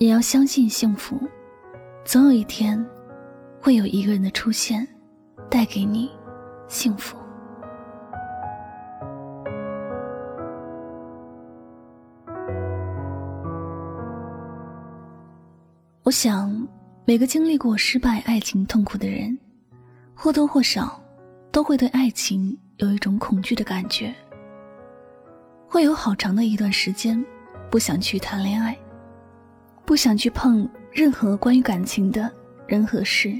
也要相信幸福，总有一天，会有一个人的出现，带给你幸福。我想，每个经历过失败爱情痛苦的人，或多或少都会对爱情有一种恐惧的感觉，会有好长的一段时间不想去谈恋爱。不想去碰任何关于感情的人和事。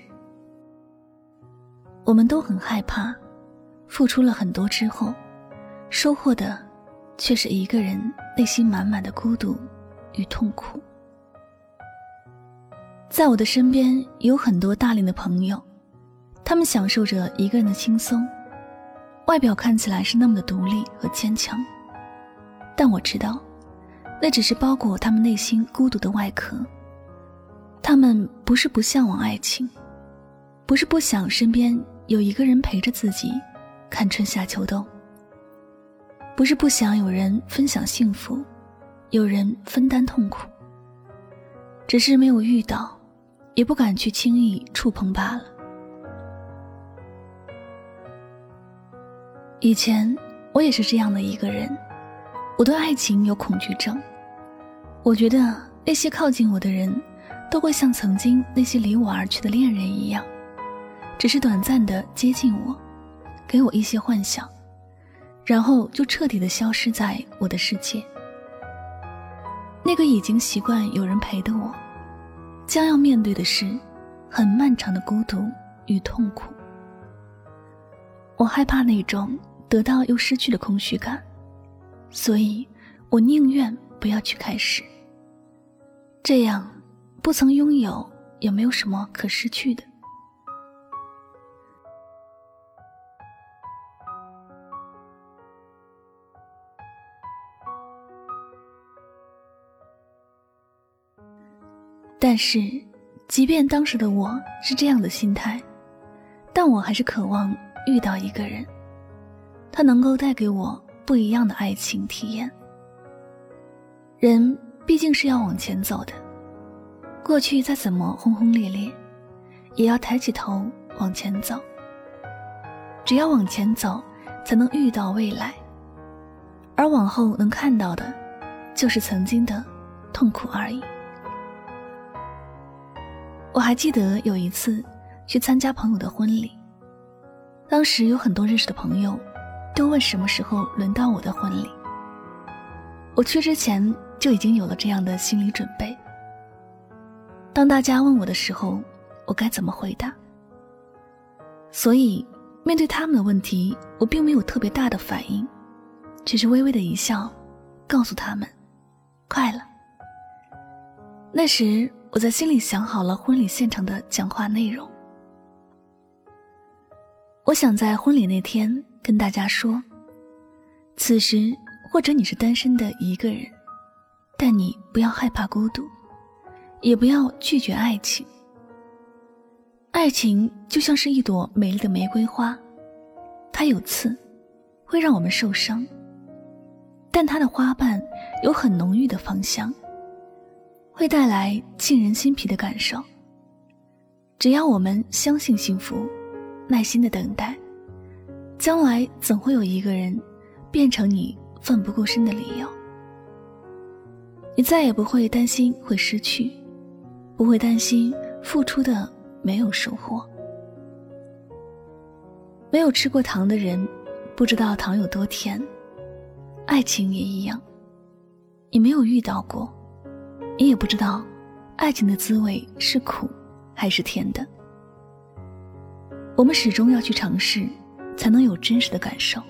我们都很害怕，付出了很多之后，收获的却是一个人内心满满的孤独与痛苦。在我的身边有很多大龄的朋友，他们享受着一个人的轻松，外表看起来是那么的独立和坚强，但我知道。那只是包裹他们内心孤独的外壳。他们不是不向往爱情，不是不想身边有一个人陪着自己看春夏秋冬，不是不想有人分享幸福，有人分担痛苦，只是没有遇到，也不敢去轻易触碰罢了。以前我也是这样的一个人，我对爱情有恐惧症。我觉得那些靠近我的人，都会像曾经那些离我而去的恋人一样，只是短暂的接近我，给我一些幻想，然后就彻底的消失在我的世界。那个已经习惯有人陪的我，将要面对的是很漫长的孤独与痛苦。我害怕那种得到又失去的空虚感，所以我宁愿。不要去开始，这样不曾拥有也没有什么可失去的。但是，即便当时的我是这样的心态，但我还是渴望遇到一个人，他能够带给我不一样的爱情体验。人毕竟是要往前走的，过去再怎么轰轰烈烈，也要抬起头往前走。只要往前走，才能遇到未来，而往后能看到的，就是曾经的痛苦而已。我还记得有一次去参加朋友的婚礼，当时有很多认识的朋友，都问什么时候轮到我的婚礼。我去之前。就已经有了这样的心理准备。当大家问我的时候，我该怎么回答？所以面对他们的问题，我并没有特别大的反应，只是微微的一笑，告诉他们：“快了。”那时我在心里想好了婚礼现场的讲话内容。我想在婚礼那天跟大家说：“此时或者你是单身的一个人。”但你不要害怕孤独，也不要拒绝爱情。爱情就像是一朵美丽的玫瑰花，它有刺，会让我们受伤。但它的花瓣有很浓郁的芳香，会带来沁人心脾的感受。只要我们相信幸福，耐心的等待，将来总会有一个人，变成你奋不顾身的理由。你再也不会担心会失去，不会担心付出的没有收获。没有吃过糖的人，不知道糖有多甜。爱情也一样，你没有遇到过，你也不知道爱情的滋味是苦还是甜的。我们始终要去尝试，才能有真实的感受。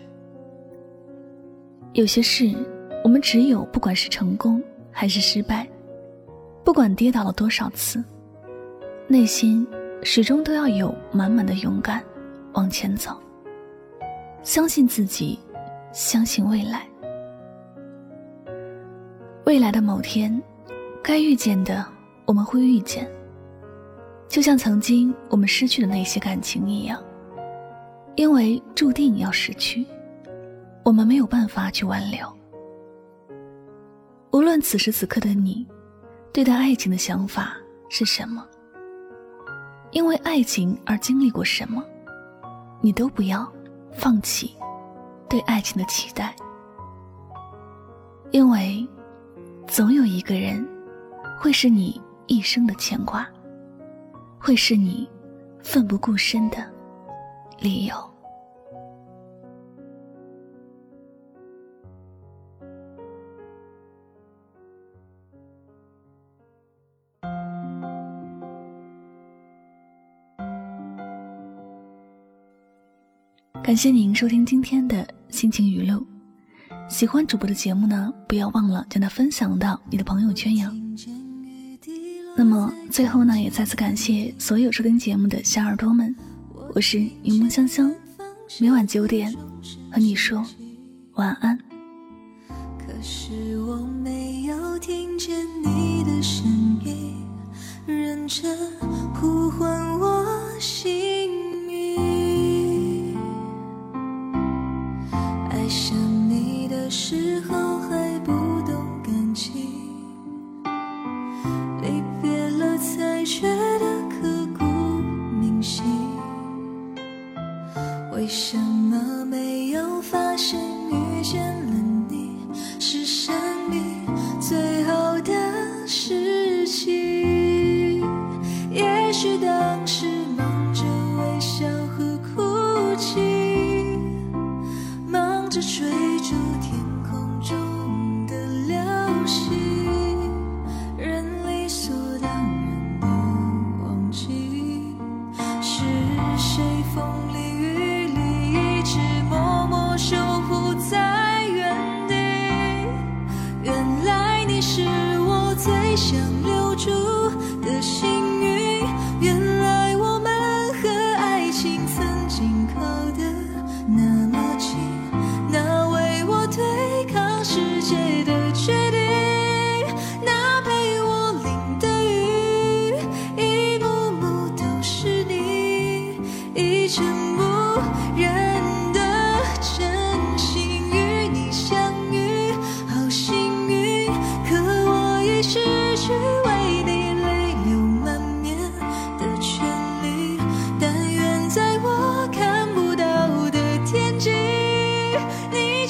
有些事，我们只有不管是成功还是失败，不管跌倒了多少次，内心始终都要有满满的勇敢，往前走。相信自己，相信未来。未来的某天，该遇见的我们会遇见，就像曾经我们失去的那些感情一样，因为注定要失去，我们没有办法去挽留。无论此时此刻的你，对待爱情的想法是什么，因为爱情而经历过什么，你都不要放弃对爱情的期待，因为。总有一个人，会是你一生的牵挂，会是你奋不顾身的理由。感谢您收听今天的心情语录。喜欢主播的节目呢，不要忘了将它分享到你的朋友圈呀。那么最后呢，也再次感谢所有收听节目的小耳朵们，我是柠檬香香，每晚九点和你说晚安。可是我没有听见你的声音，认真呼唤我姓时候想留住的心。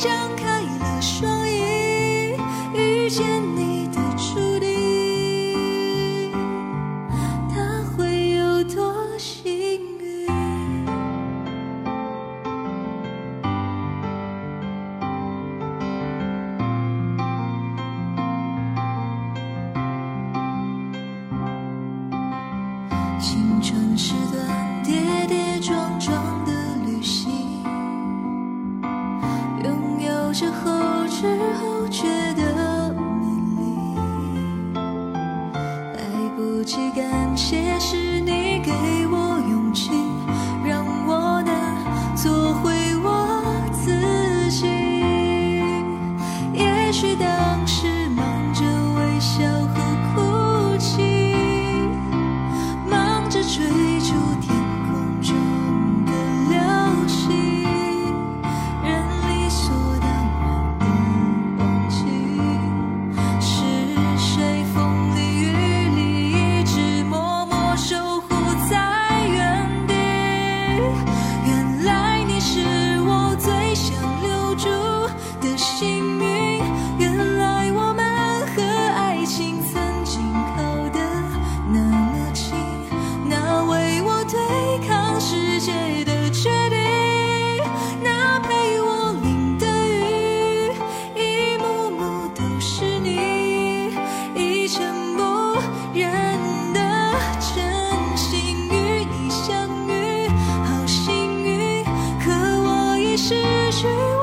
想希望